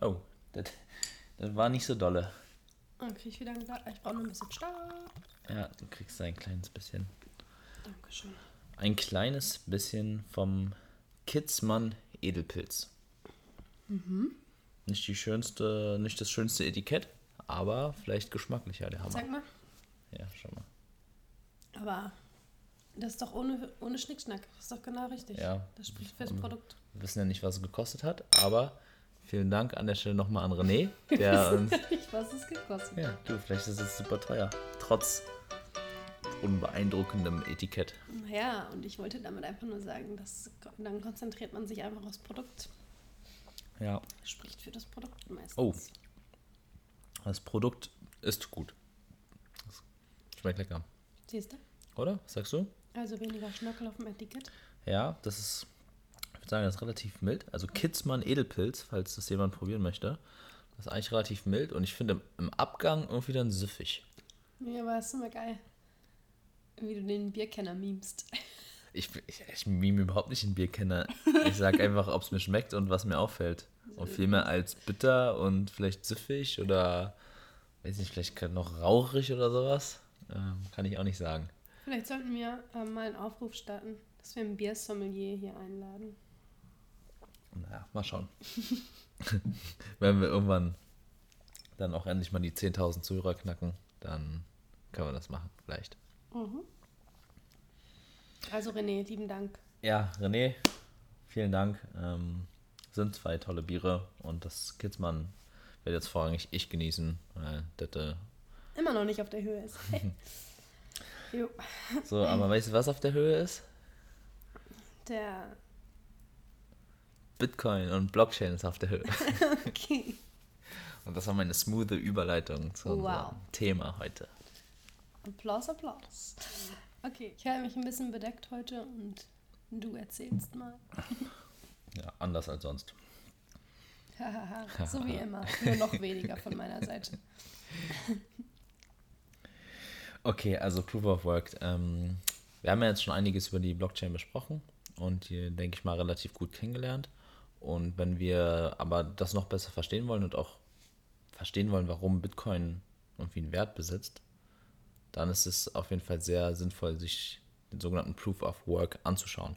Oh, das, das war nicht so dolle. Dann krieg ich wieder Glas. Ich brauche noch ein bisschen Stab. Ja, du kriegst ein kleines bisschen. Dankeschön. Ein kleines bisschen vom Kidsmann Edelpilz. Nicht die schönste, nicht das schönste Etikett, aber vielleicht geschmacklicher, der Hammer. Sag mal. Ja, schau mal. Aber das ist doch ohne, ohne Schnickschnack. Das ist doch genau richtig. Ja. Das spricht fürs Und Produkt. Wir wissen ja nicht, was es gekostet hat, aber vielen Dank an der Stelle nochmal an René, der uns. Ich was es gekostet. Ja, du, vielleicht ist es super teuer. Trotz unbeeindruckendem Etikett. Naja, und ich wollte damit einfach nur sagen, dass dann konzentriert man sich einfach aufs Produkt. Ja. Spricht für das Produkt meistens. Oh. Das Produkt ist gut. Das schmeckt lecker. Siehst du? Oder? Was sagst du? Also weniger Schnörkel auf dem Etikett. Ja, das ist, sagen, das ist relativ mild. Also Kidsmann Edelpilz, falls das jemand probieren möchte. Das ist eigentlich relativ mild und ich finde im, im Abgang irgendwie dann süffig. Ja, aber es ist immer geil, wie du den Bierkenner memst. Ich, ich, ich mime überhaupt nicht den Bierkenner. Ich sage einfach, ob es mir schmeckt und was mir auffällt. Und viel mehr als bitter und vielleicht süffig oder, weiß nicht, vielleicht noch rauchig oder sowas. Ähm, kann ich auch nicht sagen. Vielleicht sollten wir ähm, mal einen Aufruf starten, dass wir einen Biersommelier hier einladen. Naja, mal schauen. Wenn wir irgendwann dann auch endlich mal die 10.000 Zuhörer knacken, dann können wir das machen, vielleicht. Also René, lieben Dank. Ja, René, vielen Dank. Ähm, sind zwei tolle Biere und das Kidsmann werde jetzt vorrangig ich genießen, weil das, äh, Immer noch nicht auf der Höhe ist. so, aber weißt du, was auf der Höhe ist? der. Bitcoin und Blockchain ist auf der Höhe. Okay. Und das war meine smoothe Überleitung zu unserem Wow. Thema heute. Applaus, Applaus. Okay, ich habe mich ein bisschen bedeckt heute und du erzählst mal. Ja, anders als sonst. So wie immer. Nur noch weniger von meiner Seite. Okay, also Proof of Work. Ähm, wir haben ja jetzt schon einiges über die Blockchain besprochen und die, denke ich mal, relativ gut kennengelernt. Und wenn wir aber das noch besser verstehen wollen und auch verstehen wollen, warum Bitcoin irgendwie einen Wert besitzt, dann ist es auf jeden Fall sehr sinnvoll, sich den sogenannten Proof of Work anzuschauen.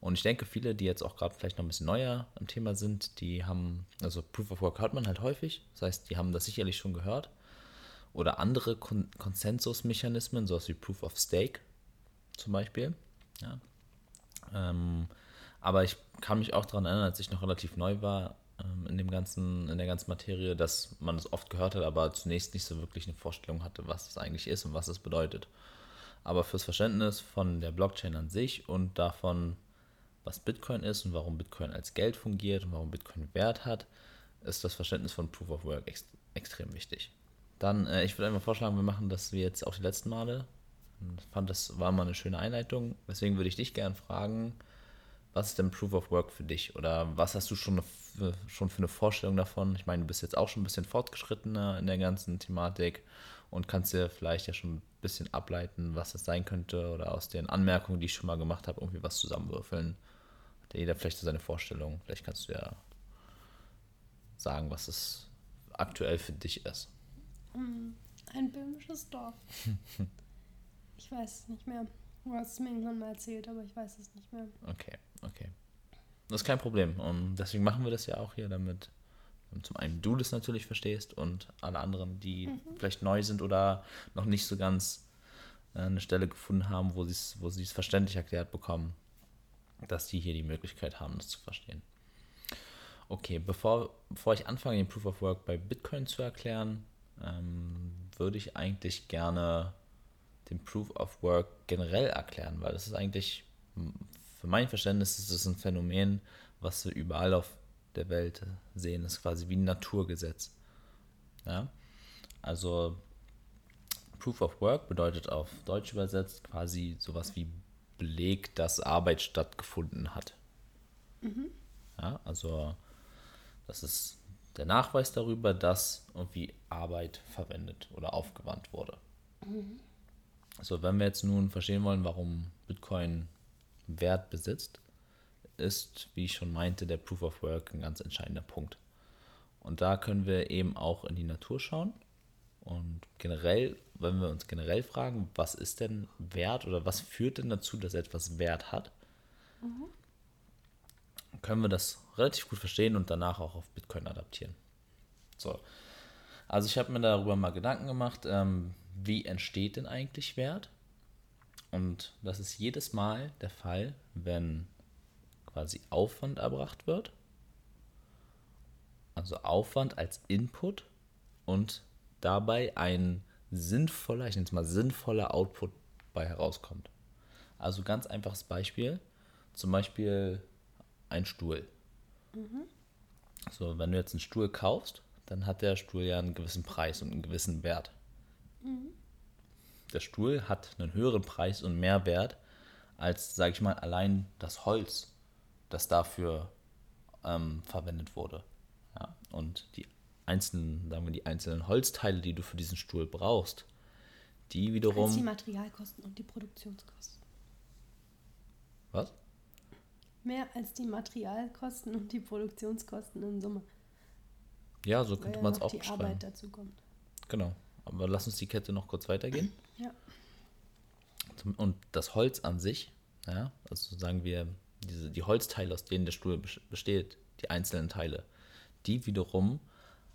Und ich denke, viele, die jetzt auch gerade vielleicht noch ein bisschen neuer im Thema sind, die haben, also Proof of Work hört man halt häufig. Das heißt, die haben das sicherlich schon gehört. Oder andere Kon Konsensusmechanismen, sowas wie Proof of Stake zum Beispiel. Ja. Ähm, aber ich kann mich auch daran erinnern, als ich noch relativ neu war ähm, in dem ganzen, in der ganzen Materie, dass man es oft gehört hat, aber zunächst nicht so wirklich eine Vorstellung hatte, was das eigentlich ist und was es bedeutet. Aber fürs Verständnis von der Blockchain an sich und davon, was Bitcoin ist und warum Bitcoin als Geld fungiert und warum Bitcoin Wert hat, ist das Verständnis von Proof of Work ex extrem wichtig. Dann, äh, ich würde einfach vorschlagen, wir machen das wie jetzt auch die letzten Male. Ich fand, das war mal eine schöne Einleitung. Deswegen würde ich dich gerne fragen, was ist denn Proof of Work für dich? Oder was hast du schon, für, schon für eine Vorstellung davon? Ich meine, du bist jetzt auch schon ein bisschen fortgeschrittener in der ganzen Thematik und kannst dir vielleicht ja schon ein bisschen ableiten, was es sein könnte oder aus den Anmerkungen, die ich schon mal gemacht habe, irgendwie was zusammenwürfeln. Hat ja jeder vielleicht so seine Vorstellung. Vielleicht kannst du ja sagen, was es aktuell für dich ist. Ein böhmisches Dorf. Ich weiß es nicht mehr. Du hast es mir irgendwann mal erzählt, aber ich weiß es nicht mehr. Okay, okay. Das ist kein Problem. Und deswegen machen wir das ja auch hier, damit zum einen du das natürlich verstehst und alle anderen, die vielleicht neu sind oder noch nicht so ganz äh, eine Stelle gefunden haben, wo sie es wo sie es verständlich erklärt bekommen, dass die hier die Möglichkeit haben, das zu verstehen. Okay, bevor, bevor ich anfange, den Proof of Work bei Bitcoin zu erklären, ähm, würde ich eigentlich gerne den Proof of Work generell erklären, weil das ist eigentlich, für mein Verständnis, ist es ein Phänomen, was wir überall auf der Welt sehen. Das ist quasi wie ein Naturgesetz. Ja? Also Proof of Work bedeutet auf Deutsch übersetzt quasi sowas wie Beleg, dass Arbeit stattgefunden hat. Ja, also das ist der Nachweis darüber, dass irgendwie Arbeit verwendet oder aufgewandt wurde. So, wenn wir jetzt nun verstehen wollen, warum Bitcoin Wert besitzt, ist, wie ich schon meinte, der Proof of Work ein ganz entscheidender Punkt. Und da können wir eben auch in die Natur schauen. Und generell, wenn wir uns generell fragen, was ist denn Wert oder was führt denn dazu, dass etwas Wert hat, mhm. können wir das relativ gut verstehen und danach auch auf Bitcoin adaptieren. So. Also ich habe mir darüber mal Gedanken gemacht, ähm, wie entsteht denn eigentlich Wert? Und das ist jedes Mal der Fall, wenn quasi Aufwand erbracht wird. Also Aufwand als Input und dabei ein sinnvoller, ich nenne es mal sinnvoller Output bei herauskommt. Also ganz einfaches Beispiel, zum Beispiel ein Stuhl. Mhm. So, wenn du jetzt einen Stuhl kaufst, dann hat der Stuhl ja einen gewissen Preis und einen gewissen Wert. Mhm. Der Stuhl hat einen höheren Preis und mehr Wert als, sage ich mal, allein das Holz, das dafür ähm, verwendet wurde. Ja, und die einzelnen, sagen wir, die einzelnen Holzteile, die du für diesen Stuhl brauchst, die wiederum. Als die Materialkosten und die Produktionskosten. Was? Mehr als die Materialkosten und die Produktionskosten in Summe. Ja, so könnte man es auch die beschreiben. Arbeit dazu kommt. Genau. Aber lass uns die Kette noch kurz weitergehen. Ja. Und das Holz an sich, ja, also sagen wir, diese, die Holzteile, aus denen der Stuhl besteht, die einzelnen Teile, die wiederum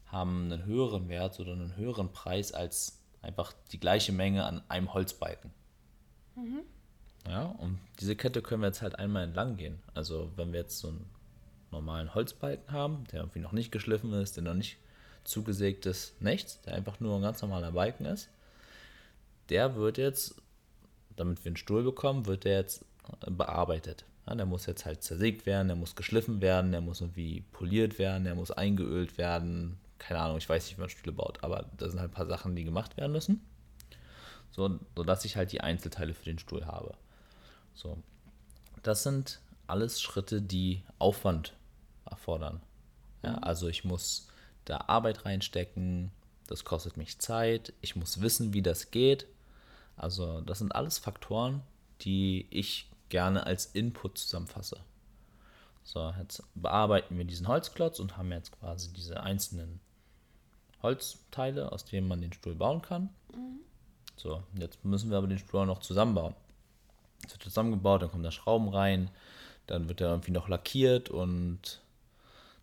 haben einen höheren Wert oder einen höheren Preis als einfach die gleiche Menge an einem Holzbalken. Mhm. Ja, und diese Kette können wir jetzt halt einmal entlang gehen. Also wenn wir jetzt so einen normalen Holzbalken haben, der irgendwie noch nicht geschliffen ist, der noch nicht zugesägt ist, nichts, der einfach nur ein ganz normaler Balken ist, der wird jetzt, damit wir einen Stuhl bekommen, wird der jetzt bearbeitet. Ja, der muss jetzt halt zersägt werden, der muss geschliffen werden, der muss irgendwie poliert werden, der muss eingeölt werden. Keine Ahnung, ich weiß nicht, wie man Stühle baut, aber da sind halt ein paar Sachen, die gemacht werden müssen. So, sodass ich halt die Einzelteile für den Stuhl habe. So. Das sind alles Schritte, die Aufwand erfordern. Ja, mhm. also ich muss da Arbeit reinstecken, das kostet mich Zeit, ich muss wissen, wie das geht. Also das sind alles Faktoren, die ich gerne als Input zusammenfasse. So, jetzt bearbeiten wir diesen Holzklotz und haben jetzt quasi diese einzelnen Holzteile, aus denen man den Stuhl bauen kann. Mhm. So, jetzt müssen wir aber den Stuhl noch zusammenbauen. Es wird zusammengebaut, dann kommen da Schrauben rein, dann wird er irgendwie noch lackiert und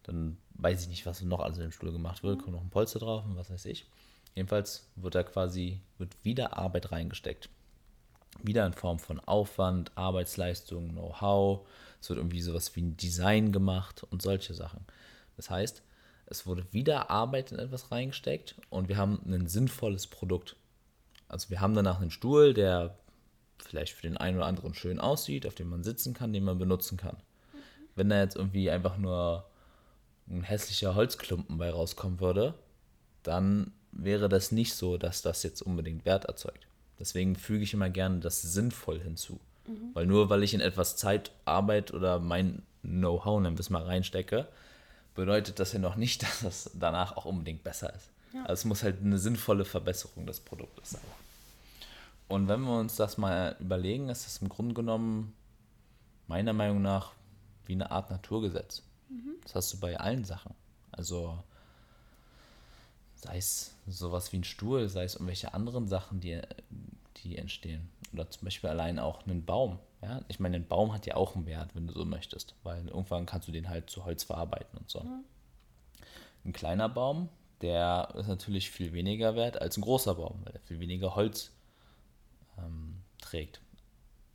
dann weiß ich nicht, was noch alles in dem Stuhl gemacht wird, kommt noch ein Polster drauf und was weiß ich. Jedenfalls wird da quasi, wird wieder Arbeit reingesteckt. Wieder in Form von Aufwand, Arbeitsleistung, Know-how. Es wird irgendwie sowas wie ein Design gemacht und solche Sachen. Das heißt, es wurde wieder Arbeit in etwas reingesteckt und wir haben ein sinnvolles Produkt. Also wir haben danach einen Stuhl, der vielleicht für den einen oder anderen schön aussieht, auf dem man sitzen kann, den man benutzen kann. Mhm. Wenn da jetzt irgendwie einfach nur ein hässlicher Holzklumpen bei rauskommen würde, dann wäre das nicht so, dass das jetzt unbedingt Wert erzeugt. Deswegen füge ich immer gerne das sinnvoll hinzu. Mhm. Weil nur weil ich in etwas Zeit, Arbeit oder mein Know-how, nennen wir es mal, reinstecke, bedeutet das ja noch nicht, dass das danach auch unbedingt besser ist. Ja. Also es muss halt eine sinnvolle Verbesserung des Produktes sein. Und wenn wir uns das mal überlegen, ist das im Grunde genommen meiner Meinung nach wie eine Art Naturgesetz. Mhm. Das hast du bei allen Sachen. Also sei es sowas wie ein Stuhl, sei es irgendwelche anderen Sachen, die, die entstehen. Oder zum Beispiel allein auch einen Baum. Ja? Ich meine, ein Baum hat ja auch einen Wert, wenn du so möchtest, weil irgendwann kannst du den halt zu Holz verarbeiten und so. Mhm. Ein kleiner Baum, der ist natürlich viel weniger wert als ein großer Baum, weil er viel weniger Holz ähm, trägt.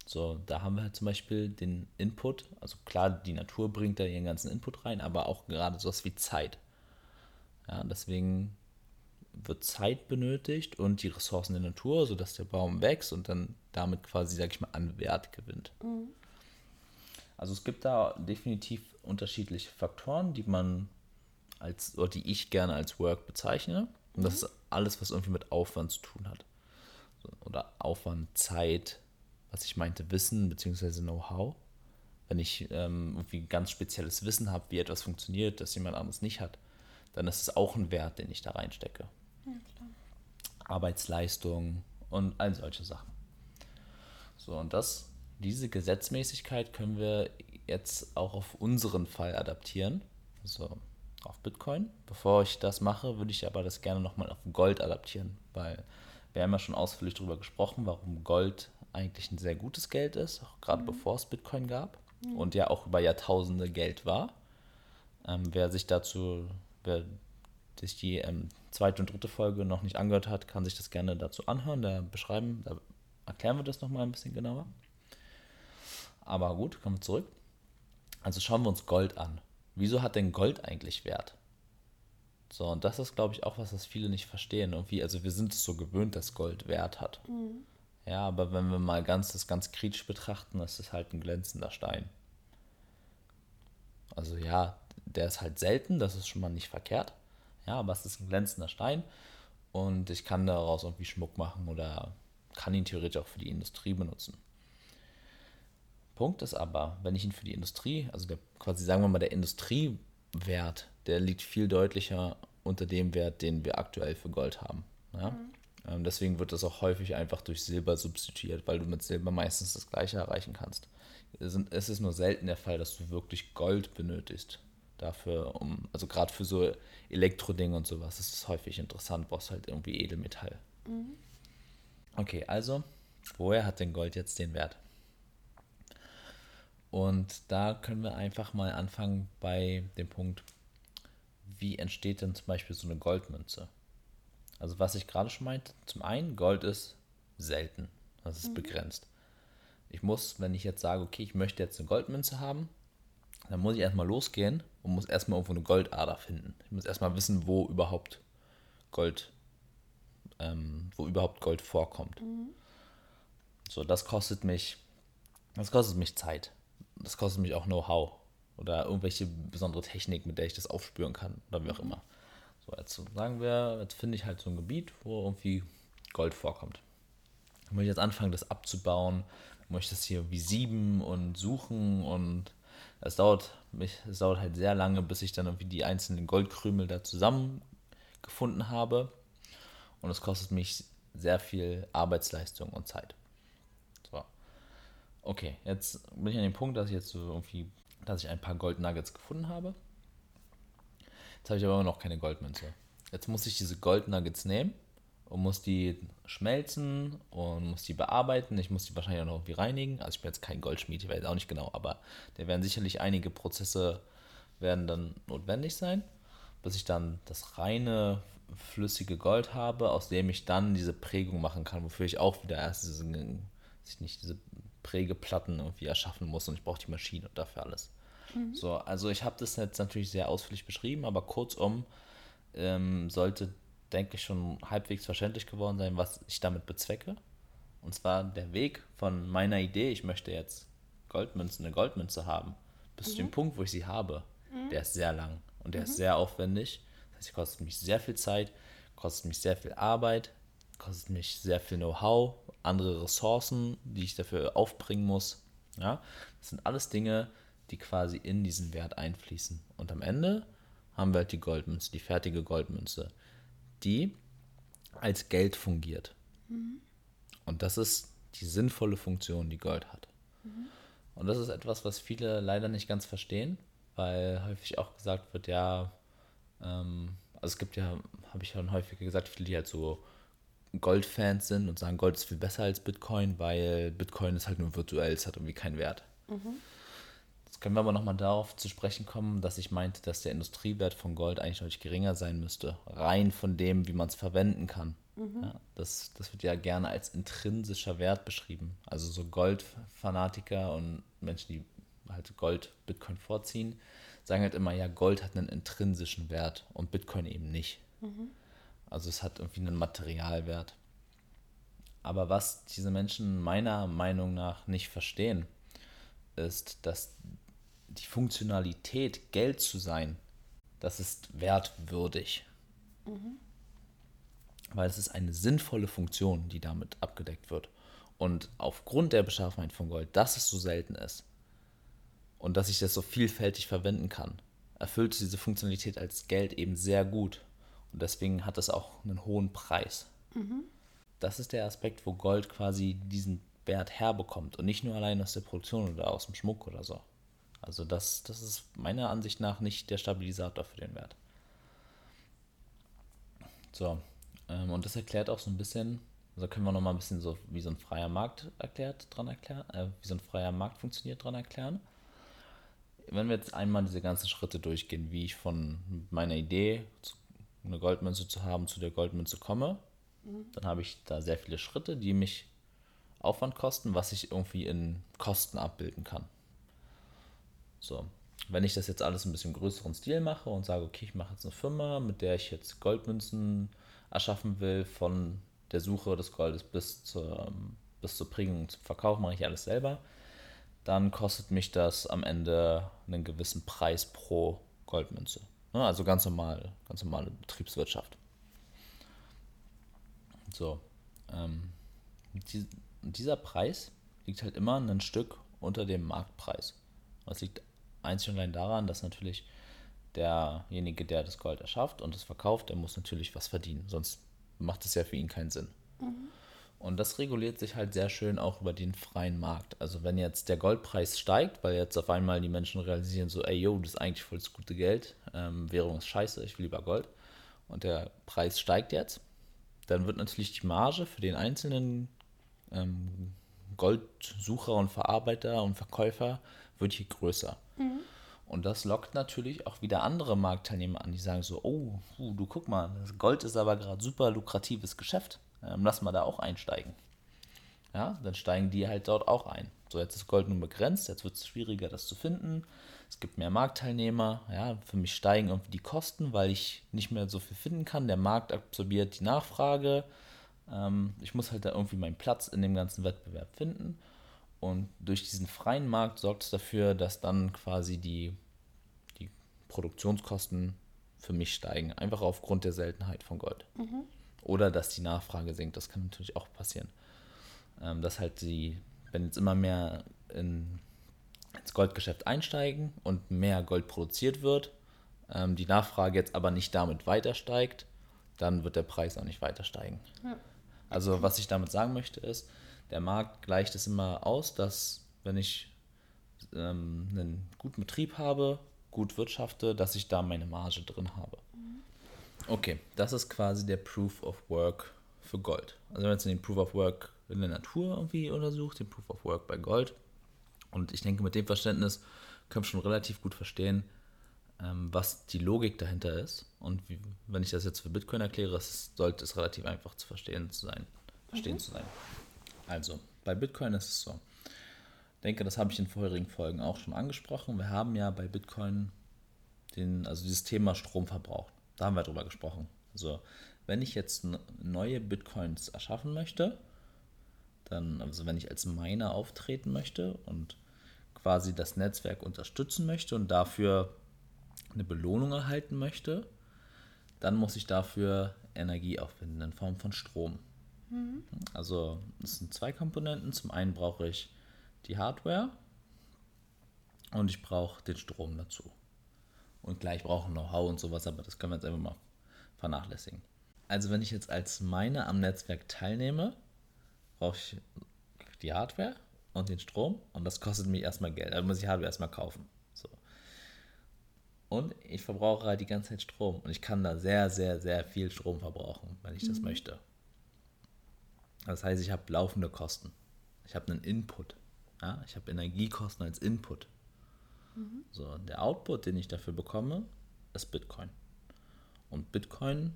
So, da haben wir halt zum Beispiel den Input. Also klar, die Natur bringt da ihren ganzen Input rein, aber auch gerade sowas wie Zeit. Ja, deswegen wird Zeit benötigt und die Ressourcen der Natur, sodass der Baum wächst und dann damit quasi, sag ich mal, an Wert gewinnt. Mhm. Also es gibt da definitiv unterschiedliche Faktoren, die man als, oder die ich gerne als Work bezeichne. Und mhm. das ist alles, was irgendwie mit Aufwand zu tun hat. Oder Aufwand, Zeit, was ich meinte, Wissen bzw. Know-how. Wenn ich ähm, irgendwie ganz spezielles Wissen habe, wie etwas funktioniert, das jemand anderes nicht hat, dann ist es auch ein Wert, den ich da reinstecke. Ja, Arbeitsleistung und all solche Sachen. So, und das, diese Gesetzmäßigkeit können wir jetzt auch auf unseren Fall adaptieren. Also auf Bitcoin. Bevor ich das mache, würde ich aber das gerne nochmal auf Gold adaptieren, weil wir haben ja schon ausführlich darüber gesprochen, warum Gold eigentlich ein sehr gutes Geld ist, auch gerade mhm. bevor es Bitcoin gab mhm. und ja auch über Jahrtausende Geld war. Ähm, wer sich dazu, wer sich die ähm, zweite und dritte Folge noch nicht angehört hat, kann sich das gerne dazu anhören, da beschreiben, da erklären wir das nochmal ein bisschen genauer. Aber gut, kommen wir zurück. Also schauen wir uns Gold an. Wieso hat denn Gold eigentlich Wert? So, und das ist, glaube ich, auch was, was viele nicht verstehen. Irgendwie, also wir sind es so gewöhnt, dass Gold Wert hat. Mhm. Ja, aber wenn wir mal ganz das ganz kritisch betrachten, ist es halt ein glänzender Stein. Also ja, der ist halt selten, das ist schon mal nicht verkehrt. Ja, aber es ist ein glänzender Stein und ich kann daraus irgendwie Schmuck machen oder kann ihn theoretisch auch für die Industrie benutzen. Punkt ist aber, wenn ich ihn für die Industrie, also der, quasi sagen wir mal der Industriewert, der liegt viel deutlicher unter dem Wert, den wir aktuell für Gold haben. Ja? Mhm. Ähm, deswegen wird das auch häufig einfach durch Silber substituiert, weil du mit Silber meistens das gleiche erreichen kannst. Es ist nur selten der Fall, dass du wirklich Gold benötigst. Dafür, um, also gerade für so Elektrodinge und sowas, ist es häufig interessant, brauchst halt irgendwie Edelmetall. Mhm. Okay, also, woher hat denn Gold jetzt den Wert? Und da können wir einfach mal anfangen bei dem Punkt, wie entsteht denn zum Beispiel so eine Goldmünze? Also was ich gerade schon meinte, zum einen, Gold ist selten, das ist mhm. begrenzt. Ich muss, wenn ich jetzt sage, okay, ich möchte jetzt eine Goldmünze haben, dann muss ich erstmal losgehen und muss erstmal irgendwo eine Goldader finden. Ich muss erstmal wissen, wo überhaupt Gold, ähm, wo überhaupt Gold vorkommt. Mhm. So, das kostet mich, das kostet mich Zeit. Das kostet mich auch Know-how oder irgendwelche besondere Technik, mit der ich das aufspüren kann oder wie auch mhm. immer. So, jetzt sagen wir, jetzt finde ich halt so ein Gebiet, wo irgendwie Gold vorkommt. Dann muss ich jetzt anfangen, das abzubauen, muss ich das hier wie sieben und suchen und es dauert, es dauert halt sehr lange, bis ich dann irgendwie die einzelnen Goldkrümel da zusammengefunden habe. Und es kostet mich sehr viel Arbeitsleistung und Zeit. So. Okay, jetzt bin ich an dem Punkt, dass ich jetzt so irgendwie, dass ich ein paar Goldnuggets gefunden habe. Jetzt habe ich aber immer noch keine Goldmünze. Jetzt muss ich diese Goldnuggets nehmen und muss die schmelzen und muss die bearbeiten. Ich muss die wahrscheinlich auch noch irgendwie reinigen. Also ich bin jetzt kein Goldschmied, ich weiß auch nicht genau, aber da werden sicherlich einige Prozesse werden dann notwendig sein, bis ich dann das reine flüssige Gold habe, aus dem ich dann diese Prägung machen kann, wofür ich auch wieder erst diese, ich nicht, diese Prägeplatten irgendwie erschaffen muss und ich brauche die Maschine und dafür alles. Mhm. So, also ich habe das jetzt natürlich sehr ausführlich beschrieben, aber kurzum ähm, sollte, denke ich, schon halbwegs verständlich geworden sein, was ich damit bezwecke. Und zwar der Weg von meiner Idee, ich möchte jetzt Goldmünzen, eine Goldmünze haben, bis mhm. zu dem mhm. Punkt, wo ich sie habe, mhm. der ist sehr lang und der ist mhm. sehr aufwendig. Das heißt, es kostet mich sehr viel Zeit, kostet mich sehr viel Arbeit, kostet mich sehr viel Know-how, andere Ressourcen, die ich dafür aufbringen muss. Ja, das sind alles Dinge, die quasi in diesen Wert einfließen. Und am Ende haben wir halt die Goldmünze, die fertige Goldmünze, die als Geld fungiert. Mhm. Und das ist die sinnvolle Funktion, die Gold hat. Mhm. Und das ist etwas, was viele leider nicht ganz verstehen, weil häufig auch gesagt wird, ja, ähm, also es gibt ja, habe ich schon häufiger gesagt, viele, die halt so Goldfans sind und sagen, Gold ist viel besser als Bitcoin, weil Bitcoin ist halt nur virtuell, es hat irgendwie keinen Wert. Mhm. Jetzt können wir aber nochmal darauf zu sprechen kommen, dass ich meinte, dass der Industriewert von Gold eigentlich deutlich geringer sein müsste. Rein von dem, wie man es verwenden kann. Mhm. Ja, das, das wird ja gerne als intrinsischer Wert beschrieben. Also so Goldfanatiker und Menschen, die halt Gold, Bitcoin vorziehen, sagen halt immer, ja, Gold hat einen intrinsischen Wert und Bitcoin eben nicht. Mhm. Also es hat irgendwie einen Materialwert. Aber was diese Menschen meiner Meinung nach nicht verstehen, ist, dass die Funktionalität, Geld zu sein, das ist wertwürdig. Mhm. Weil es ist eine sinnvolle Funktion, die damit abgedeckt wird. Und aufgrund der Beschaffenheit von Gold, dass es so selten ist und dass ich das so vielfältig verwenden kann, erfüllt es diese Funktionalität als Geld eben sehr gut. Und deswegen hat es auch einen hohen Preis. Mhm. Das ist der Aspekt, wo Gold quasi diesen Wert herbekommt und nicht nur allein aus der Produktion oder aus dem Schmuck oder so. Also das, das ist meiner Ansicht nach nicht der Stabilisator für den Wert. So, ähm, und das erklärt auch so ein bisschen, also können wir nochmal ein bisschen so, wie so ein freier Markt erklärt, dran erklären, äh, wie so ein freier Markt funktioniert, dran erklären. Wenn wir jetzt einmal diese ganzen Schritte durchgehen, wie ich von meiner Idee, eine Goldmünze zu haben, zu der Goldmünze komme, mhm. dann habe ich da sehr viele Schritte, die mich Aufwand kosten, was ich irgendwie in Kosten abbilden kann. So, wenn ich das jetzt alles ein bisschen größeren Stil mache und sage, okay, ich mache jetzt eine Firma, mit der ich jetzt Goldmünzen erschaffen will, von der Suche des Goldes bis zur, bis zur Bringung und zum Verkauf, mache ich alles selber, dann kostet mich das am Ende einen gewissen Preis pro Goldmünze. Ne, also ganz normal, ganz normale Betriebswirtschaft. So, ähm, dieser Preis liegt halt immer ein Stück unter dem Marktpreis. Das liegt einzig und allein daran, dass natürlich derjenige, der das Gold erschafft und es verkauft, der muss natürlich was verdienen. Sonst macht es ja für ihn keinen Sinn. Mhm. Und das reguliert sich halt sehr schön auch über den freien Markt. Also wenn jetzt der Goldpreis steigt, weil jetzt auf einmal die Menschen realisieren so, ey, yo, das ist eigentlich voll das gute Geld, ähm, Währung ist scheiße, ich will lieber Gold. Und der Preis steigt jetzt, dann wird natürlich die Marge für den einzelnen ähm, Goldsucher und Verarbeiter und Verkäufer wird hier größer. Mhm. Und das lockt natürlich auch wieder andere Marktteilnehmer an, die sagen so, oh, du guck mal, das Gold ist aber gerade super lukratives Geschäft, ähm, lass mal da auch einsteigen. Ja, dann steigen die halt dort auch ein. So, jetzt ist Gold nun begrenzt, jetzt wird es schwieriger, das zu finden. Es gibt mehr Marktteilnehmer. Ja, für mich steigen irgendwie die Kosten, weil ich nicht mehr so viel finden kann. Der Markt absorbiert die Nachfrage. Ähm, ich muss halt da irgendwie meinen Platz in dem ganzen Wettbewerb finden. Und durch diesen freien Markt sorgt es dafür, dass dann quasi die, die Produktionskosten für mich steigen. Einfach aufgrund der Seltenheit von Gold. Mhm. Oder dass die Nachfrage sinkt. Das kann natürlich auch passieren. Ähm, dass halt die, wenn jetzt immer mehr in, ins Goldgeschäft einsteigen und mehr Gold produziert wird, ähm, die Nachfrage jetzt aber nicht damit weiter steigt, dann wird der Preis auch nicht weiter steigen. Ja. Also was ich damit sagen möchte ist, der Markt gleicht es immer aus, dass wenn ich ähm, einen guten Betrieb habe, gut wirtschafte, dass ich da meine Marge drin habe. Okay, das ist quasi der Proof of Work für Gold. Also wenn man jetzt den Proof of Work in der Natur irgendwie untersucht, den Proof of Work bei Gold. Und ich denke, mit dem Verständnis können wir schon relativ gut verstehen, ähm, was die Logik dahinter ist. Und wie, wenn ich das jetzt für Bitcoin erkläre, sollte es relativ einfach zu verstehen zu sein. Verstehen mhm. zu sein. Also, bei Bitcoin ist es so. Ich denke, das habe ich in vorherigen Folgen auch schon angesprochen. Wir haben ja bei Bitcoin den, also dieses Thema Stromverbrauch. Da haben wir drüber gesprochen. Also, wenn ich jetzt neue Bitcoins erschaffen möchte, dann, also wenn ich als Miner auftreten möchte und quasi das Netzwerk unterstützen möchte und dafür eine Belohnung erhalten möchte, dann muss ich dafür Energie aufwenden in Form von Strom. Mhm. Also es sind zwei Komponenten. Zum einen brauche ich die Hardware und ich brauche den Strom dazu. Und gleich brauche Know-how und sowas, aber das können wir jetzt einfach mal vernachlässigen. Also wenn ich jetzt als Miner am Netzwerk teilnehme, brauche ich die Hardware und den Strom und das kostet mich erstmal Geld. Also muss ich Hardware erstmal kaufen. So. Und ich verbrauche halt die ganze Zeit Strom und ich kann da sehr, sehr, sehr viel Strom verbrauchen, wenn ich mhm. das möchte. Das heißt, ich habe laufende Kosten. Ich habe einen Input. Ja? Ich habe Energiekosten als Input. Mhm. So, der Output, den ich dafür bekomme, ist Bitcoin. Und Bitcoin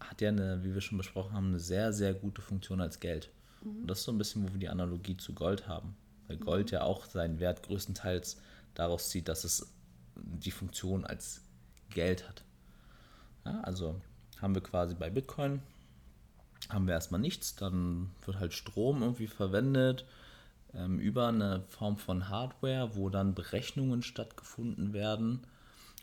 hat ja eine, wie wir schon besprochen haben, eine sehr, sehr gute Funktion als Geld. Mhm. Und das ist so ein bisschen, wo wir die Analogie zu Gold haben. Weil mhm. Gold ja auch seinen Wert größtenteils daraus zieht, dass es die Funktion als Geld hat. Ja, also haben wir quasi bei Bitcoin haben wir erstmal nichts, dann wird halt Strom irgendwie verwendet ähm, über eine Form von Hardware, wo dann Berechnungen stattgefunden werden.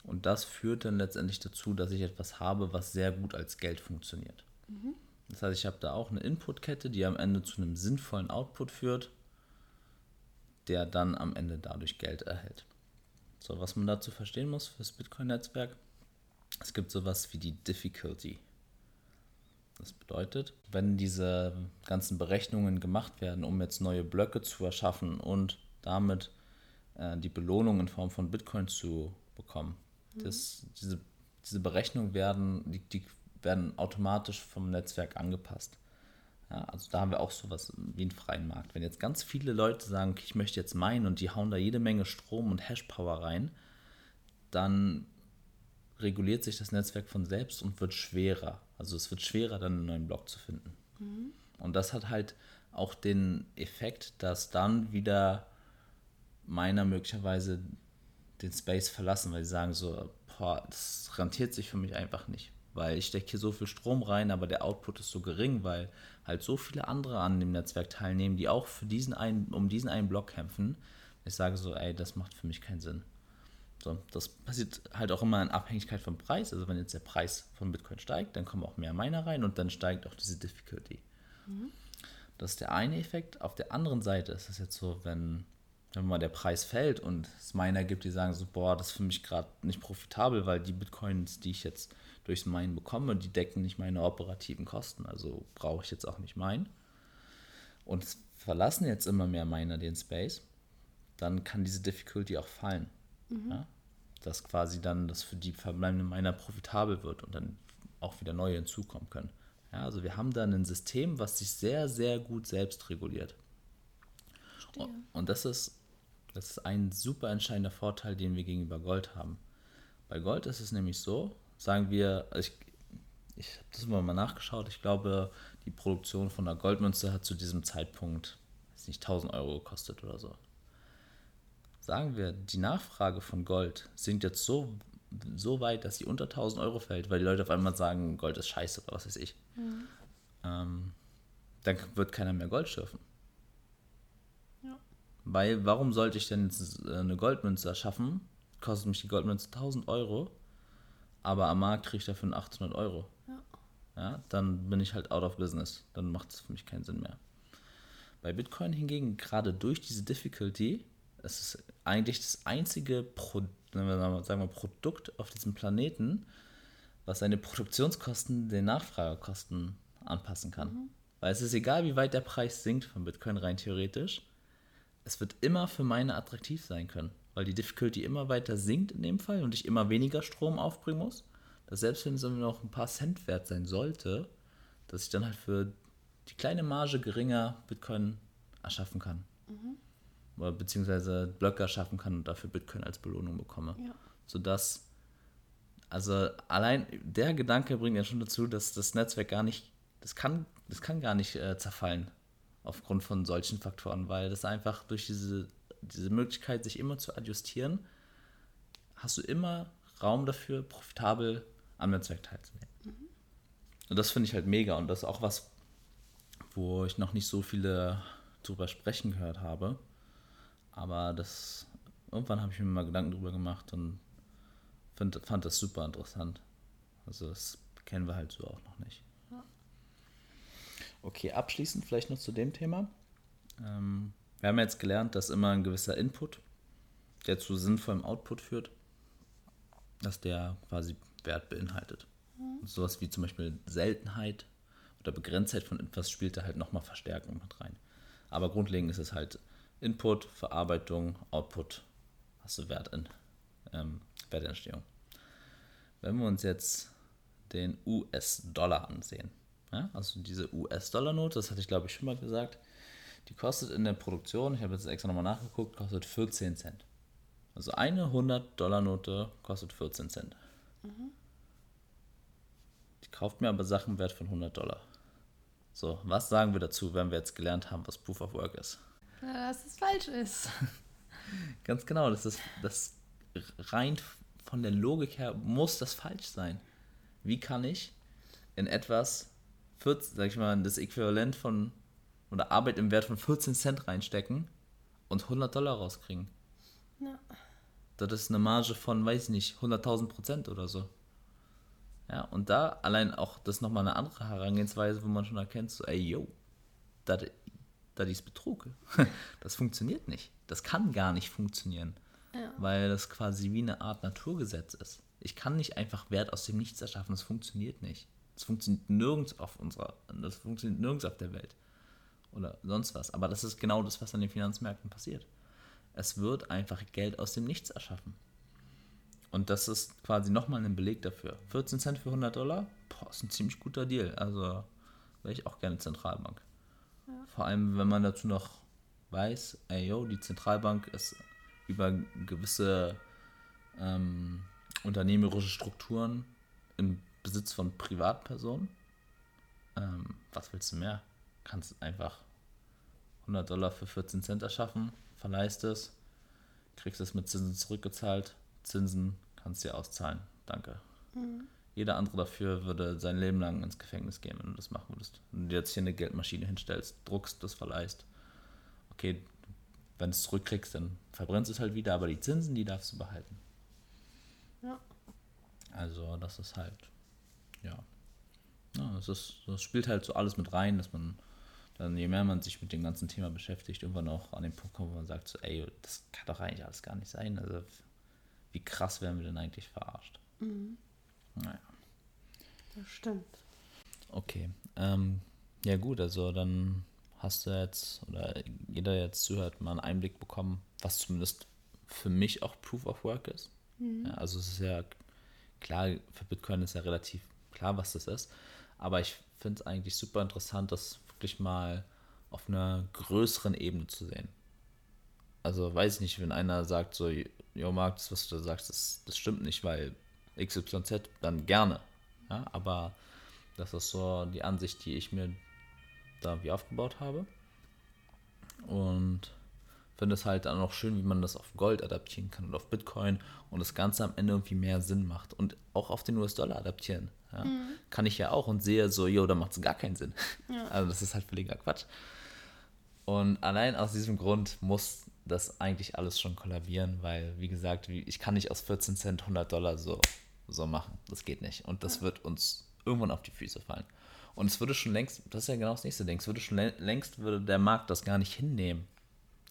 Und das führt dann letztendlich dazu, dass ich etwas habe, was sehr gut als Geld funktioniert. Mhm. Das heißt, ich habe da auch eine Inputkette, die am Ende zu einem sinnvollen Output führt, der dann am Ende dadurch Geld erhält. So, was man dazu verstehen muss fürs Bitcoin-Netzwerk, es gibt sowas wie die Difficulty. Das bedeutet, wenn diese ganzen Berechnungen gemacht werden, um jetzt neue Blöcke zu erschaffen und damit äh, die Belohnung in Form von Bitcoin zu bekommen. Mhm. Das, diese, diese Berechnungen werden, die, die werden automatisch vom Netzwerk angepasst. Ja, also da haben wir auch sowas wie einen freien Markt. Wenn jetzt ganz viele Leute sagen, okay, ich möchte jetzt meinen und die hauen da jede Menge Strom und Hashpower rein, dann reguliert sich das Netzwerk von selbst und wird schwerer. Also es wird schwerer, dann einen neuen Block zu finden. Mhm. Und das hat halt auch den Effekt, dass dann wieder Miner möglicherweise den Space verlassen, weil sie sagen so, boah, das rentiert sich für mich einfach nicht. Weil ich stecke hier so viel Strom rein, aber der Output ist so gering, weil halt so viele andere an dem Netzwerk teilnehmen, die auch für diesen einen, um diesen einen Block kämpfen. Ich sage so, ey, das macht für mich keinen Sinn. So, das passiert halt auch immer in Abhängigkeit vom Preis. Also wenn jetzt der Preis von Bitcoin steigt, dann kommen auch mehr Miner rein und dann steigt auch diese Difficulty. Mhm. Das ist der eine Effekt. Auf der anderen Seite ist es jetzt so, wenn, wenn mal der Preis fällt und es Miner gibt, die sagen so, boah, das ist für mich gerade nicht profitabel, weil die Bitcoins, die ich jetzt durchs Minen bekomme, die decken nicht meine operativen Kosten. Also brauche ich jetzt auch nicht meinen. Und es verlassen jetzt immer mehr Miner den Space, dann kann diese Difficulty auch fallen. Mhm. Ja? Dass quasi dann das für die verbleibenden Miner profitabel wird und dann auch wieder neue hinzukommen können. Ja, also wir haben da ein System, was sich sehr, sehr gut selbst reguliert. Und, und das ist, das ist ein super entscheidender Vorteil, den wir gegenüber Gold haben. Bei Gold ist es nämlich so, sagen wir, ich, ich habe das mal nachgeschaut, ich glaube, die Produktion von einer Goldmünze hat zu diesem Zeitpunkt, nicht, 1000 Euro gekostet oder so sagen wir, die Nachfrage von Gold sinkt jetzt so, so weit, dass sie unter 1000 Euro fällt, weil die Leute auf einmal sagen, Gold ist scheiße oder was weiß ich, mhm. ähm, dann wird keiner mehr Gold schürfen. Ja. Weil, warum sollte ich denn jetzt äh, eine Goldmünze erschaffen? Kostet mich die Goldmünze 1000 Euro, aber am Markt kriege ich dafür 800 Euro. Ja. ja. Dann bin ich halt out of business. Dann macht es für mich keinen Sinn mehr. Bei Bitcoin hingegen, gerade durch diese Difficulty, es ist eigentlich das einzige Pro sagen wir, Produkt auf diesem Planeten, was seine Produktionskosten den Nachfragekosten anpassen kann. Mhm. Weil es ist egal, wie weit der Preis sinkt von Bitcoin rein theoretisch, es wird immer für meine attraktiv sein können, weil die Difficulty immer weiter sinkt in dem Fall und ich immer weniger Strom aufbringen muss. Dass selbst wenn es noch ein paar Cent wert sein sollte, dass ich dann halt für die kleine Marge geringer Bitcoin erschaffen kann. Mhm beziehungsweise Blöcke schaffen kann und dafür Bitcoin als Belohnung bekomme. Ja. Sodass, also allein der Gedanke bringt ja schon dazu, dass das Netzwerk gar nicht, das kann, das kann gar nicht äh, zerfallen aufgrund von solchen Faktoren, weil das einfach durch diese, diese Möglichkeit, sich immer zu adjustieren, hast du immer Raum dafür, profitabel am Netzwerk teilzunehmen. Mhm. Und das finde ich halt mega und das ist auch was, wo ich noch nicht so viele drüber sprechen gehört habe. Aber das, irgendwann habe ich mir mal Gedanken drüber gemacht und find, fand das super interessant. Also das kennen wir halt so auch noch nicht. Okay, abschließend vielleicht noch zu dem Thema. Ähm, wir haben jetzt gelernt, dass immer ein gewisser Input, der zu sinnvollem Output führt, dass der quasi Wert beinhaltet. Mhm. Sowas wie zum Beispiel Seltenheit oder Begrenztheit von etwas spielt da halt nochmal Verstärkung mit rein. Aber grundlegend ist es halt Input, Verarbeitung, Output hast du Wert in ähm, Wertentstehung. Wenn wir uns jetzt den US-Dollar ansehen, ja, also diese US-Dollar-Note, das hatte ich glaube ich schon mal gesagt, die kostet in der Produktion, ich habe jetzt extra nochmal nachgeguckt, kostet 14 Cent. Also eine 100-Dollar-Note kostet 14 Cent. Mhm. Die kauft mir aber Sachen wert von 100 Dollar. So, was sagen wir dazu, wenn wir jetzt gelernt haben, was Proof of Work ist? Dass es falsch ist. Ganz genau, das ist das rein von der Logik her muss das falsch sein. Wie kann ich in etwas 14, sag ich mal, das Äquivalent von oder Arbeit im Wert von 14 Cent reinstecken und 100 Dollar rauskriegen? Ja. Das ist eine Marge von, weiß ich nicht, 100.000 Prozent oder so. Ja, und da allein auch das nochmal eine andere Herangehensweise, wo man schon erkennt, so, ey, yo, das das ist Betrug. Das funktioniert nicht. Das kann gar nicht funktionieren. Ja. Weil das quasi wie eine Art Naturgesetz ist. Ich kann nicht einfach Wert aus dem Nichts erschaffen. Das funktioniert nicht. Das funktioniert nirgends auf unserer, das funktioniert nirgends auf der Welt. Oder sonst was. Aber das ist genau das, was an den Finanzmärkten passiert. Es wird einfach Geld aus dem Nichts erschaffen. Und das ist quasi nochmal ein Beleg dafür. 14 Cent für 100 Dollar, boah, ist ein ziemlich guter Deal. Also wäre ich auch gerne Zentralbank. Vor allem, wenn man dazu noch weiß, ey yo, die Zentralbank ist über gewisse ähm, unternehmerische Strukturen im Besitz von Privatpersonen. Ähm, was willst du mehr? Kannst einfach 100 Dollar für 14 Cent erschaffen, verleihst es, kriegst es mit Zinsen zurückgezahlt, Zinsen kannst du dir auszahlen. Danke. Mhm. Jeder andere dafür würde sein Leben lang ins Gefängnis gehen, wenn du das machen würdest. Wenn du jetzt hier eine Geldmaschine hinstellst, druckst, das verleihst. Okay, wenn du es zurückkriegst, dann verbrennst du es halt wieder, aber die Zinsen, die darfst du behalten. Ja. Also, das ist halt, ja. ja das, ist, das spielt halt so alles mit rein, dass man dann, je mehr man sich mit dem ganzen Thema beschäftigt, irgendwann auch an den Punkt kommt, wo man sagt, so, ey, das kann doch eigentlich alles gar nicht sein. Also, wie krass werden wir denn eigentlich verarscht? Mhm. Naja. Das stimmt. Okay. Ähm, ja, gut, also dann hast du jetzt, oder jeder jetzt zuhört, mal einen Einblick bekommen, was zumindest für mich auch Proof of Work ist. Mhm. Ja, also es ist ja klar, für Bitcoin ist ja relativ klar, was das ist. Aber ich finde es eigentlich super interessant, das wirklich mal auf einer größeren Ebene zu sehen. Also weiß ich nicht, wenn einer sagt so, jo Marc, das, was du da sagst, das, das stimmt nicht, weil XYZ, dann gerne. Ja, aber das ist so die Ansicht, die ich mir da wie aufgebaut habe. Und finde es halt dann auch schön, wie man das auf Gold adaptieren kann und auf Bitcoin und das Ganze am Ende irgendwie mehr Sinn macht. Und auch auf den US-Dollar adaptieren. Ja. Mhm. Kann ich ja auch und sehe so, jo, da macht es gar keinen Sinn. Ja. Also das ist halt völliger Quatsch. Und allein aus diesem Grund muss das eigentlich alles schon kollabieren, weil, wie gesagt, ich kann nicht aus 14 Cent 100 Dollar so, so machen. Das geht nicht. Und das wird uns irgendwann auf die Füße fallen. Und es würde schon längst, das ist ja genau das nächste Ding, es würde schon längst, würde der Markt das gar nicht hinnehmen.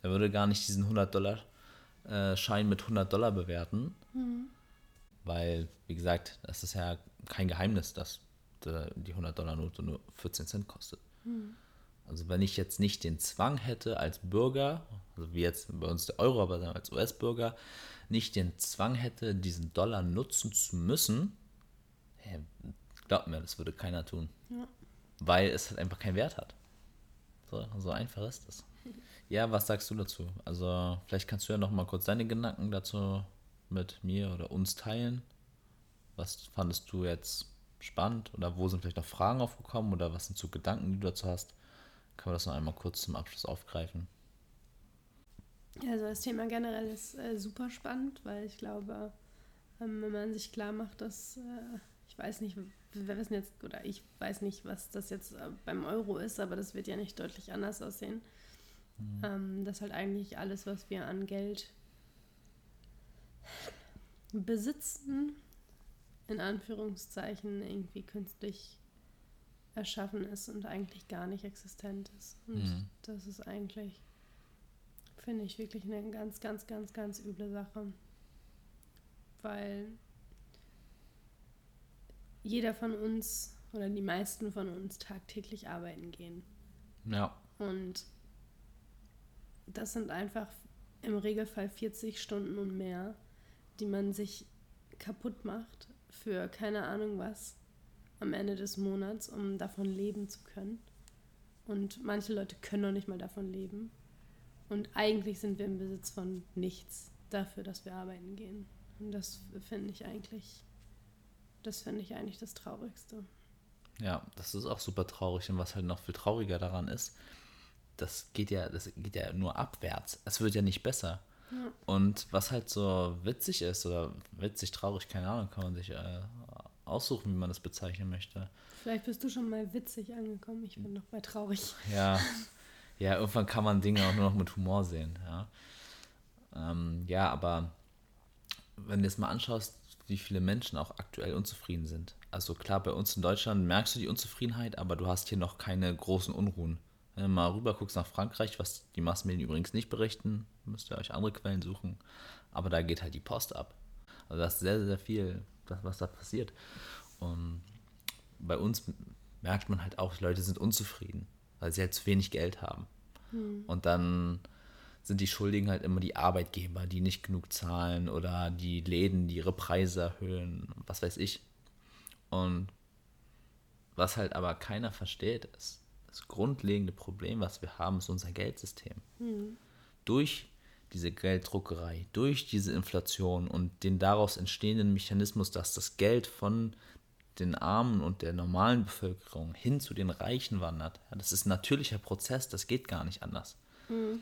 Er würde gar nicht diesen 100-Dollar-Schein äh, mit 100 Dollar bewerten. Mhm. Weil, wie gesagt, es ist ja kein Geheimnis, dass die 100-Dollar-Note nur 14 Cent kostet. Mhm. Also wenn ich jetzt nicht den Zwang hätte als Bürger, also wie jetzt bei uns der Euro, aber als US-Bürger, nicht den Zwang hätte, diesen Dollar nutzen zu müssen, hey, glaubt mir, das würde keiner tun. Ja. Weil es halt einfach keinen Wert hat. So, so einfach ist das. Ja, was sagst du dazu? Also, vielleicht kannst du ja noch mal kurz deine Gedanken dazu mit mir oder uns teilen. Was fandest du jetzt spannend oder wo sind vielleicht noch Fragen aufgekommen oder was sind so Gedanken, die du dazu hast? Können wir das noch einmal kurz zum Abschluss aufgreifen? Also das Thema generell ist äh, super spannend, weil ich glaube, ähm, wenn man sich klar macht, dass äh, ich weiß nicht, wir wissen jetzt, oder ich weiß nicht, was das jetzt äh, beim Euro ist, aber das wird ja nicht deutlich anders aussehen. Mhm. Ähm, dass halt eigentlich alles, was wir an Geld besitzen, in Anführungszeichen irgendwie künstlich erschaffen ist und eigentlich gar nicht existent ist. Und mhm. das ist eigentlich, finde ich, wirklich eine ganz, ganz, ganz, ganz üble Sache. Weil jeder von uns oder die meisten von uns tagtäglich arbeiten gehen. Ja. Und das sind einfach im Regelfall 40 Stunden und mehr, die man sich kaputt macht für keine Ahnung was am Ende des Monats, um davon leben zu können. Und manche Leute können noch nicht mal davon leben. Und eigentlich sind wir im Besitz von nichts dafür, dass wir arbeiten gehen. Und das finde ich eigentlich das finde ich eigentlich das Traurigste. Ja, das ist auch super traurig. Und was halt noch viel trauriger daran ist, das geht ja, das geht ja nur abwärts. Es wird ja nicht besser. Ja. Und was halt so witzig ist, oder witzig, traurig, keine Ahnung, kann man sich äh, aussuchen, wie man das bezeichnen möchte. Vielleicht bist du schon mal witzig angekommen, ich bin noch bei traurig. Ja, ja, irgendwann kann man Dinge auch nur noch mit Humor sehen, ja. Ähm, ja, aber wenn du es mal anschaust, wie viele Menschen auch aktuell unzufrieden sind. Also klar, bei uns in Deutschland merkst du die Unzufriedenheit, aber du hast hier noch keine großen Unruhen. Wenn du mal rüber guckst nach Frankreich, was die Massenmedien übrigens nicht berichten, müsst ihr euch andere Quellen suchen. Aber da geht halt die Post ab. Also das ist sehr, sehr viel, was da passiert. Und bei uns merkt man halt auch, Leute sind unzufrieden, weil sie halt zu wenig Geld haben. Hm. Und dann sind die Schuldigen halt immer die Arbeitgeber, die nicht genug zahlen oder die Läden, die ihre Preise erhöhen, was weiß ich. Und was halt aber keiner versteht, ist, das grundlegende Problem, was wir haben, ist unser Geldsystem. Mhm. Durch diese Gelddruckerei, durch diese Inflation und den daraus entstehenden Mechanismus, dass das Geld von den Armen und der normalen Bevölkerung hin zu den Reichen wandert. Das ist ein natürlicher Prozess, das geht gar nicht anders. Mhm.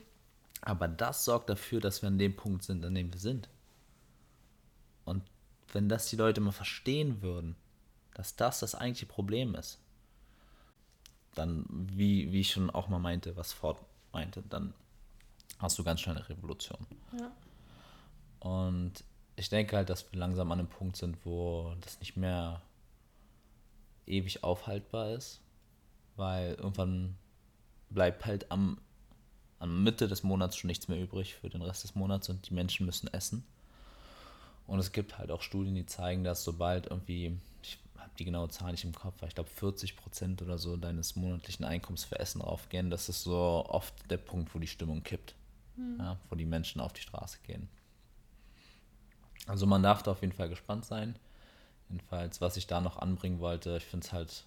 Aber das sorgt dafür, dass wir an dem Punkt sind, an dem wir sind. Und wenn das die Leute mal verstehen würden, dass das das eigentliche Problem ist, dann, wie, wie ich schon auch mal meinte, was Ford meinte, dann hast du ganz schnell eine Revolution. Ja. Und ich denke halt, dass wir langsam an einem Punkt sind, wo das nicht mehr ewig aufhaltbar ist, weil irgendwann bleibt halt am, am Mitte des Monats schon nichts mehr übrig für den Rest des Monats und die Menschen müssen essen. Und es gibt halt auch Studien, die zeigen, dass sobald irgendwie, ich habe die genaue Zahl nicht im Kopf, weil ich glaube 40 Prozent oder so deines monatlichen Einkommens für Essen raufgehen, das ist so oft der Punkt, wo die Stimmung kippt, mhm. ja, wo die Menschen auf die Straße gehen. Also man darf da auf jeden Fall gespannt sein. Jedenfalls, was ich da noch anbringen wollte, ich finde es halt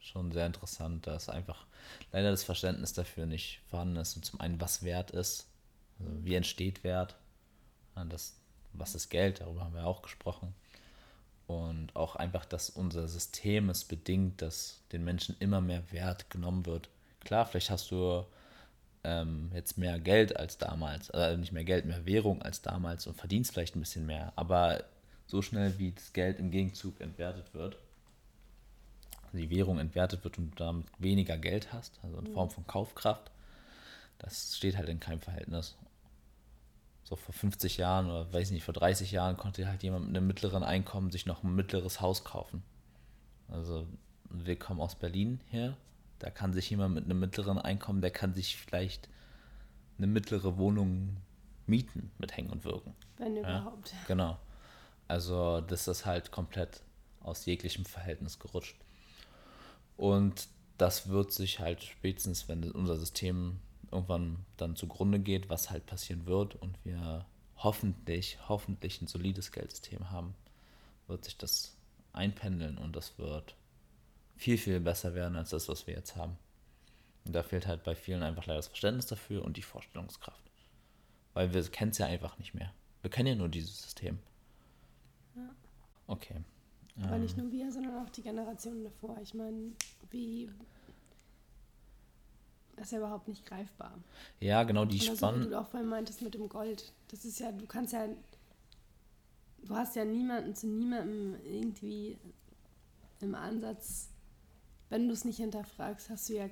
schon sehr interessant, dass einfach leider das Verständnis dafür nicht vorhanden ist. Und zum einen, was Wert ist, also wie entsteht Wert, das, was ist Geld, darüber haben wir auch gesprochen. Und auch einfach, dass unser System es bedingt, dass den Menschen immer mehr Wert genommen wird. Klar, vielleicht hast du ähm, jetzt mehr Geld als damals, also nicht mehr Geld, mehr Währung als damals und verdienst vielleicht ein bisschen mehr, aber so schnell wie das Geld im Gegenzug entwertet wird, also die Währung entwertet wird und du damit weniger Geld hast, also in Form von Kaufkraft, das steht halt in keinem Verhältnis. So vor 50 Jahren oder weiß nicht, vor 30 Jahren konnte halt jemand mit einem mittleren Einkommen sich noch ein mittleres Haus kaufen. Also wir kommen aus Berlin her, da kann sich jemand mit einem mittleren Einkommen, der kann sich vielleicht eine mittlere Wohnung mieten mit Hängen und Wirken. Wenn überhaupt. Ja, genau. Also das ist halt komplett aus jeglichem Verhältnis gerutscht. Und das wird sich halt spätestens, wenn unser System irgendwann dann zugrunde geht, was halt passieren wird und wir hoffentlich, hoffentlich ein solides Geldsystem haben, wird sich das einpendeln und das wird viel, viel besser werden als das, was wir jetzt haben. Und da fehlt halt bei vielen einfach leider das Verständnis dafür und die Vorstellungskraft. Weil wir kennen es ja einfach nicht mehr. Wir kennen ja nur dieses System. Okay. Aber ähm. nicht nur wir, sondern auch die Generationen davor. Ich meine, wie. Das ist ja überhaupt nicht greifbar. Ja, genau, die Spannung. So, du auch vorhin meintest mit dem Gold. Das ist ja, du kannst ja. Du hast ja niemanden zu niemandem irgendwie im Ansatz. Wenn du es nicht hinterfragst, hast du ja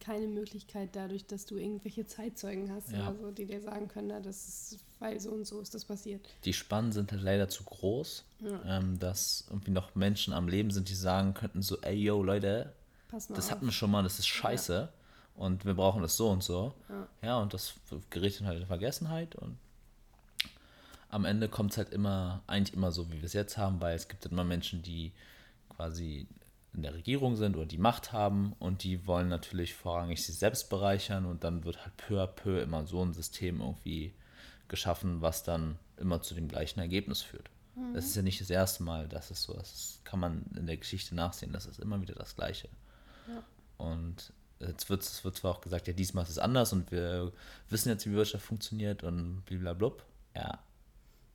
keine Möglichkeit dadurch, dass du irgendwelche Zeitzeugen hast, ja. also, die dir sagen können, na, das ist, weil so und so ist das passiert. Die Spannen sind halt leider zu groß, ja. ähm, dass irgendwie noch Menschen am Leben sind, die sagen könnten so, ey, yo, Leute, das auf. hatten wir schon mal, das ist scheiße ja. und wir brauchen das so und so. Ja, und das gerät dann halt in Vergessenheit und am Ende kommt es halt immer, eigentlich immer so, wie wir es jetzt haben, weil es gibt immer Menschen, die quasi in der Regierung sind oder die Macht haben und die wollen natürlich vorrangig sich selbst bereichern und dann wird halt peu à peu immer so ein System irgendwie geschaffen, was dann immer zu dem gleichen Ergebnis führt. Mhm. Das ist ja nicht das erste Mal, dass es so ist. Das kann man in der Geschichte nachsehen, das ist immer wieder das Gleiche. Ja. Und jetzt wird, es wird zwar auch gesagt, ja, diesmal ist es anders und wir wissen jetzt, wie Wirtschaft funktioniert und blablabla. Ja,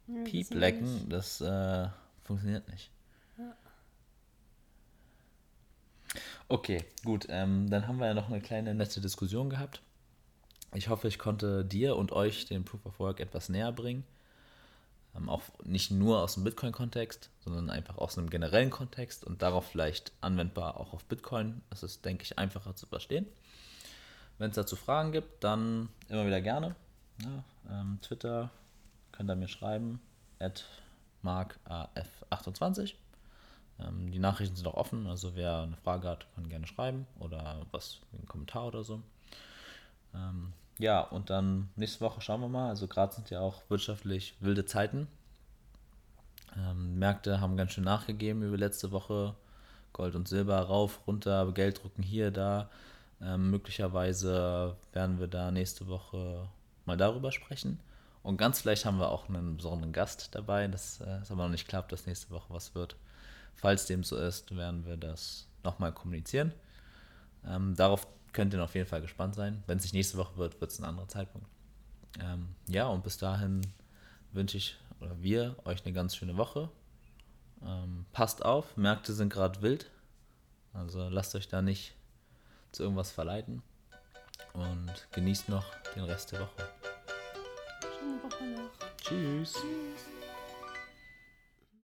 ja Piep lecken, das äh, funktioniert nicht. Okay, gut. Ähm, dann haben wir ja noch eine kleine nette Diskussion gehabt. Ich hoffe, ich konnte dir und euch den Proof of Work etwas näher bringen. Ähm, auch nicht nur aus dem Bitcoin-Kontext, sondern einfach aus einem generellen Kontext und darauf vielleicht anwendbar auch auf Bitcoin. Das ist, denke ich, einfacher zu verstehen. Wenn es dazu Fragen gibt, dann immer wieder gerne. Ja, ähm, Twitter könnt ihr mir schreiben, at markaf28. Ähm, die Nachrichten sind auch offen, also wer eine Frage hat, kann gerne schreiben oder was, einen Kommentar oder so. Ähm, ja, und dann nächste Woche schauen wir mal. Also gerade sind ja auch wirtschaftlich wilde Zeiten. Ähm, Märkte haben ganz schön nachgegeben über letzte Woche. Gold und Silber rauf, runter, Gelddrucken hier, da. Ähm, möglicherweise werden wir da nächste Woche mal darüber sprechen. Und ganz vielleicht haben wir auch einen besonderen Gast dabei. Das äh, ist aber noch nicht klar, ob das nächste Woche was wird. Falls dem so ist, werden wir das nochmal kommunizieren. Ähm, darauf könnt ihr auf jeden Fall gespannt sein. Wenn es nicht nächste Woche wird, wird es ein anderer Zeitpunkt. Ähm, ja, und bis dahin wünsche ich oder wir euch eine ganz schöne Woche. Ähm, passt auf, Märkte sind gerade wild. Also lasst euch da nicht zu irgendwas verleiten. Und genießt noch den Rest der Woche. Schöne Woche noch. Tschüss. Tschüss.